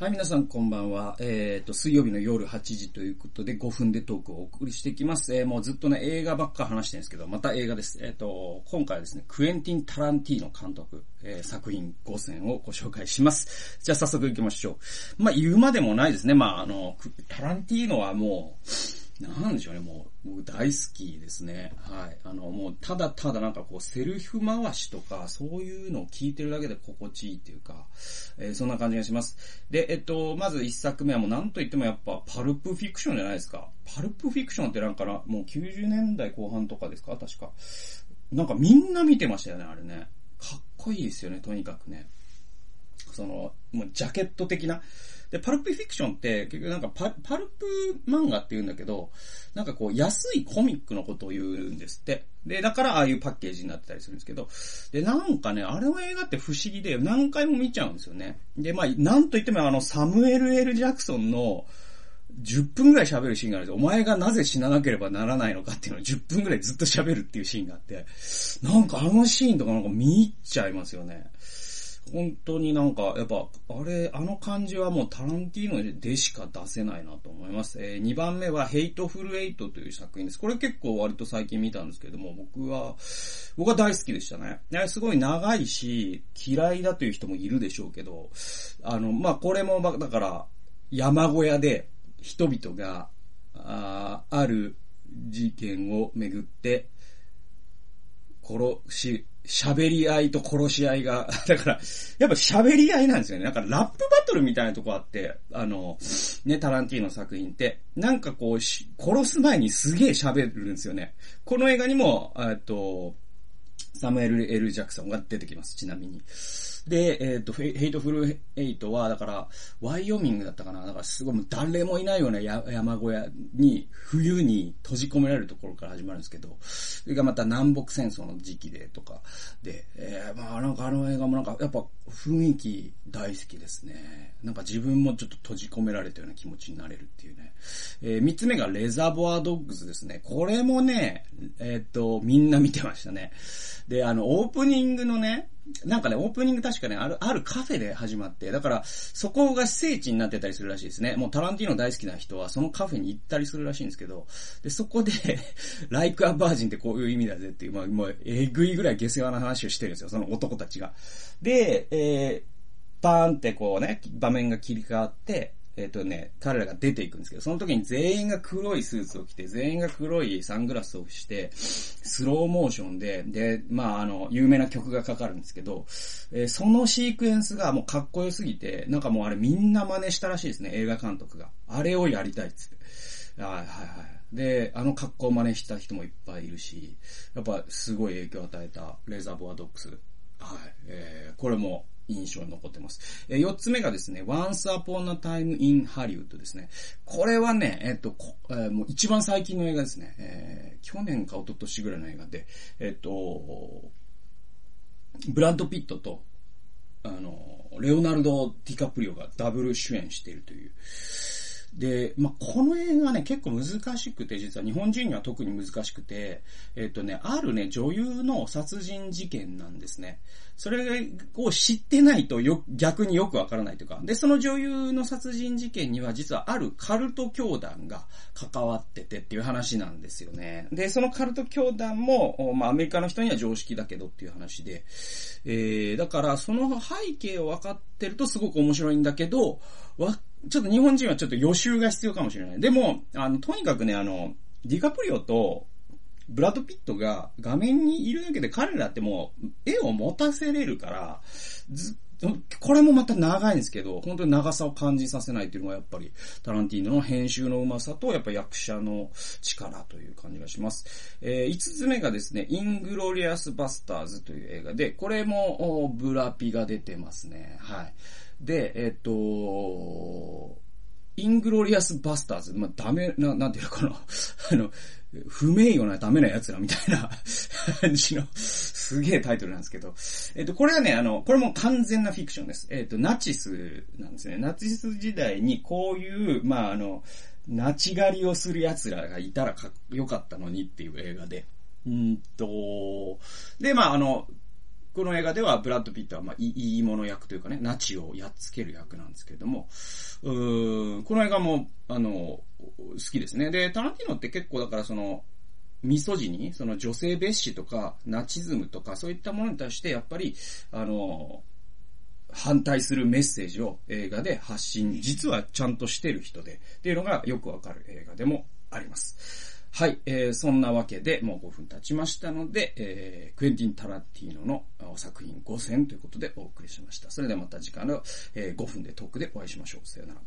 はい、皆さんこんばんは。えっ、ー、と、水曜日の夜8時ということで5分でトークをお送りしていきます。えー、もうずっとね、映画ばっか話してるんですけど、また映画です。えっ、ー、と、今回はですね、クエンティン・タランティーノ監督、え、作品5選をご紹介します。じゃあ早速行きましょう。まあ、言うまでもないですね。まあ、あの、タランティーノはもう、なんでしょうね、もう、僕大好きですね。はい。あの、もう、ただただなんかこう、セルフ回しとか、そういうのを聞いてるだけで心地いいっていうか、えー、そんな感じがします。で、えっと、まず一作目はもう何と言ってもやっぱ、パルプフィクションじゃないですか。パルプフィクションってなんかな、もう90年代後半とかですか確か。なんかみんな見てましたよね、あれね。かっこいいですよね、とにかくね。その、もうジャケット的な。で、パルプフィクションって結局なんかパパルプ漫画って言うんだけど、なんかこう安いコミックのことを言うんですって。で、だからああいうパッケージになってたりするんですけど、で、なんかね、あれの映画って不思議で何回も見ちゃうんですよね。で、まあ、なんと言ってもあのサミュエル・ L・ジャクソンの、10分ぐらい喋るシーンがあるんですよお前がなぜ死ななければならないのかっていうのを10分ぐらいずっと喋るっていうシーンがあって、なんかあのシーンとかなんか見入っちゃいますよね。本当になんか、やっぱ、あれ、あの感じはもうタランティーノでしか出せないなと思います。えー、2番目はヘイトフルエイトという作品です。これ結構割と最近見たんですけども、僕は、僕は大好きでしたね。すごい長いし、嫌いだという人もいるでしょうけど、あの、まあ、これも、だから、山小屋で人々が、あある事件をめぐって、殺し、喋り合いと殺し合いが、だから、やっぱ喋り合いなんですよね。なんかラップバトルみたいなとこあって、あの、ね、タランティーノ作品って、なんかこう、殺す前にすげえ喋るんですよね。この映画にも、えっと、サムエル・エル・ジャクソンが出てきます、ちなみに。で、えっ、ー、と、ヘイトフルエイトは、だから、ワイオミングだったかなだからすごい誰もいないような山小屋に、冬に閉じ込められるところから始まるんですけど、それがまた南北戦争の時期でとか、で、えー、まあなんかあの映画もなんか、やっぱ雰囲気大好きですね。なんか自分もちょっと閉じ込められたような気持ちになれるっていうね。えー、三つ目がレザボアドッグズですね。これもね、えっ、ー、と、みんな見てましたね。で、あの、オープニングのね、なんかね、オープニング確かね、ある、あるカフェで始まって、だから、そこが聖地になってたりするらしいですね。もうタランティーノ大好きな人は、そのカフェに行ったりするらしいんですけど、で、そこで、like a virgin ってこういう意味だぜっていう、まあ、もう、えぐいぐらい下世話な話をしてるんですよ、その男たちが。で、えー、バーンってこうね、場面が切り替わって、えっ、とね、彼らが出ていくんですけど、その時に全員が黒いスーツを着て、全員が黒いサングラスをして、スローモーションで、で、まあ、あの、有名な曲がかかるんですけど、えー、そのシークエンスがもうかっこよすぎて、なんかもうあれみんな真似したらしいですね、映画監督が。あれをやりたいっつって。はいはいはい。で、あの格好を真似した人もいっぱいいるし、やっぱすごい影響を与えたレザーボアドックス。はい。えー、これも印象に残ってます。えー、4つ目がですね、Once Upon a Time in Hollywood ですね。これはね、えっ、と、えー、もう一番最近の映画ですね。えー、去年か一昨年ぐらいの映画で、えっ、と、ブラッド・ピットと、あの、レオナルド・ディカプリオがダブル主演しているという、で、まあ、この映画ね、結構難しくて、実は日本人には特に難しくて、えっ、とね、あるね、女優の殺人事件なんですね。それを知ってないとよ、逆によくわからないというか。で、その女優の殺人事件には実はあるカルト教団が関わっててっていう話なんですよね。で、そのカルト教団も、まあ、アメリカの人には常識だけどっていう話で、えー、だからその背景を分かってるとすごく面白いんだけど、わ、ちょっと日本人はちょっと予習が必要かもしれない。でも、あの、とにかくね、あの、ディカプリオと、ブラッド・ピットが画面にいるだけで彼らってもう絵を持たせれるから、ずこれもまた長いんですけど、本当に長さを感じさせないっていうのがやっぱりタランティーノの編集のうまさとやっぱ役者の力という感じがします。えー、5つ目がですね、イングロリアス・バスターズという映画で、これもブラピが出てますね。はい。で、えっ、と、イングロリアス・バスターズ、まあ、ダメな、なんていうのかな、あの、不名誉なダメな奴らみたいな 感じの、すげえタイトルなんですけど、えっ、と、これはね、あの、これも完全なフィクションです。えっ、と、ナチスなんですね。ナチス時代にこういう、まあ、あの、ナチ狩りをする奴らがいたらかよかったのにっていう映画で。うんと、で、まあ、あの、この映画ではブラッド・ピットは、まあ、いい者役というかね、ナチをやっつける役なんですけれども、うこの映画も、あの、好きですね。で、タランティーノって結構だからその、ミソジに、その女性蔑視とか、ナチズムとか、そういったものに対して、やっぱり、あの、反対するメッセージを映画で発信、実はちゃんとしてる人で、っていうのがよくわかる映画でもあります。はい、えー、そんなわけで、もう5分経ちましたので、えー、クエンティン・タラティーノの作品5000ということでお送りしました。それではまた次回の、えー、5分でトークでお会いしましょう。さよなら。